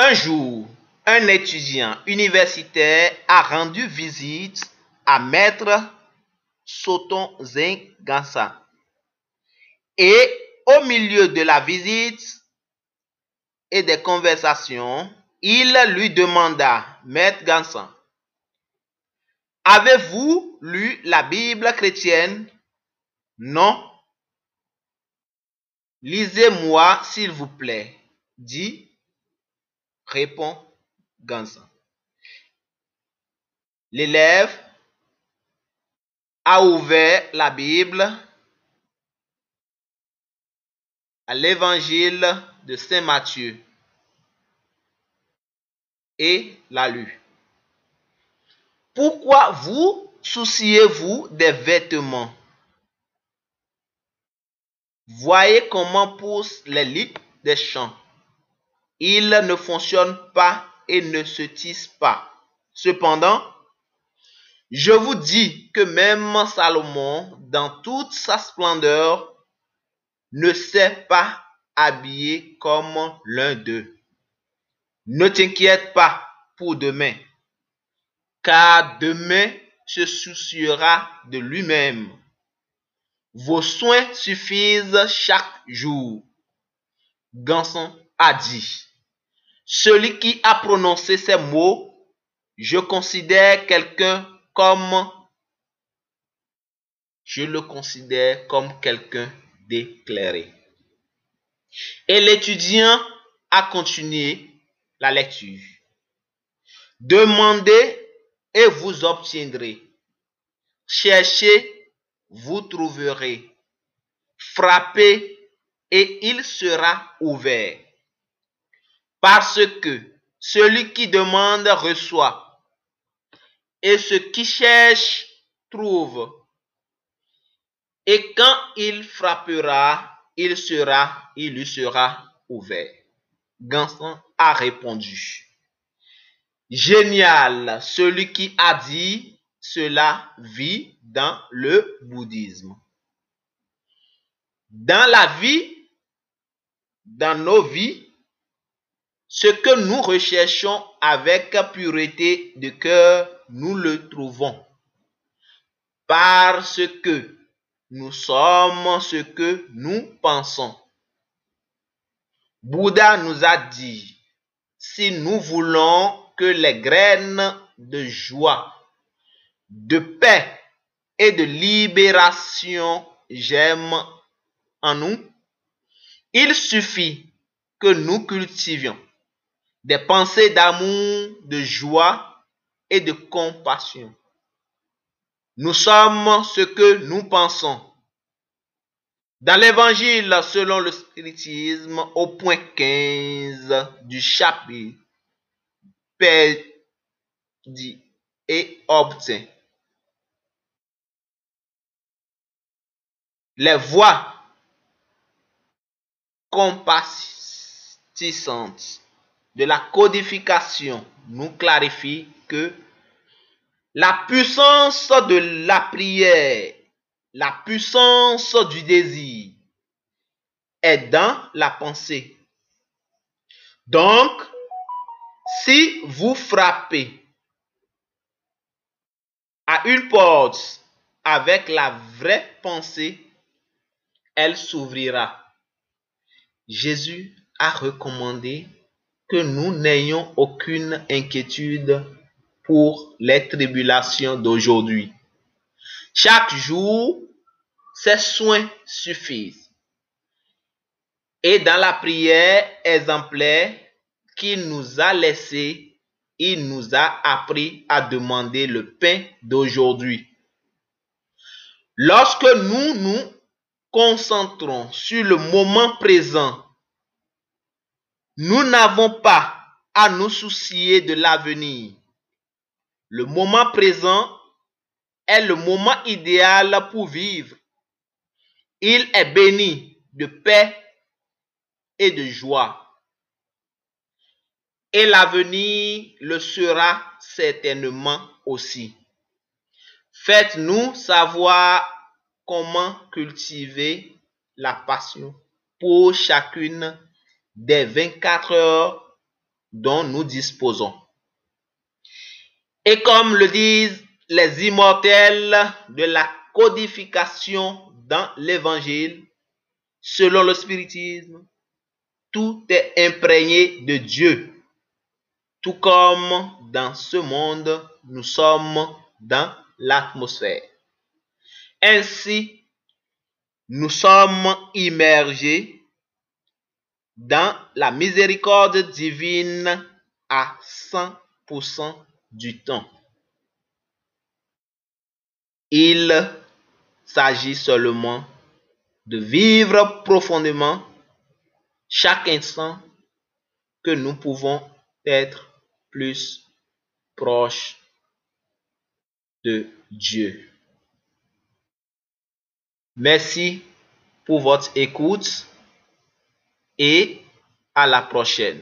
Un jour, un étudiant universitaire a rendu visite à Maître Soton Zengasa. Et au milieu de la visite et des conversations, il lui demanda, Maître Gansan, avez-vous lu la Bible chrétienne? Non. Lisez-moi, s'il vous plaît, dit, répond Gansan. L'élève a ouvert la Bible à l'évangile de Saint Matthieu et l'a lu. Pourquoi vous souciez-vous des vêtements? Voyez comment poussent les lits des champs. Ils ne fonctionnent pas et ne se tissent pas. Cependant, je vous dis que même Salomon, dans toute sa splendeur, ne s'est pas habillé comme l'un d'eux. Ne t'inquiète pas pour demain, car demain se souciera de lui-même. Vos soins suffisent chaque jour. Ganson a dit, celui qui a prononcé ces mots, je considère quelqu'un comme, je le considère comme quelqu'un d'éclairé. Et l'étudiant a continué la lecture. Demandez et vous obtiendrez. Cherchez, vous trouverez. Frappez et il sera ouvert. Parce que celui qui demande reçoit. Et ce qui cherche trouve. Et quand il frappera, il sera, il lui sera ouvert. Ganson a répondu. Génial, celui qui a dit cela vit dans le bouddhisme. Dans la vie, dans nos vies, ce que nous recherchons avec pureté de cœur, nous le trouvons. Parce que nous sommes ce que nous pensons. Bouddha nous a dit, si nous voulons que les graines de joie, de paix et de libération germent en nous, il suffit que nous cultivions des pensées d'amour, de joie et de compassion. Nous sommes ce que nous pensons. Dans l'évangile selon le spiritisme, au point 15 du chapitre, Père dit et obtient. Les voix compassantes de la codification nous clarifient que la puissance de la prière, la puissance du désir est dans la pensée. Donc, si vous frappez à une porte avec la vraie pensée, elle s'ouvrira. Jésus a recommandé que nous n'ayons aucune inquiétude pour les tribulations d'aujourd'hui. Chaque jour, ses soins suffisent. Et dans la prière exemplaire qu'il nous a laissée, il nous a appris à demander le pain d'aujourd'hui. Lorsque nous nous concentrons sur le moment présent, nous n'avons pas à nous soucier de l'avenir. Le moment présent est le moment idéal pour vivre. Il est béni de paix et de joie. Et l'avenir le sera certainement aussi. Faites-nous savoir comment cultiver la passion pour chacune des 24 heures dont nous disposons. Et comme le disent les immortels de la codification dans l'évangile, selon le spiritisme, tout est imprégné de Dieu. Tout comme dans ce monde, nous sommes dans l'atmosphère. Ainsi, nous sommes immergés dans la miséricorde divine à 100% du temps. Il s'agit seulement de vivre profondément chaque instant que nous pouvons être plus proches de Dieu. Merci pour votre écoute et à la prochaine.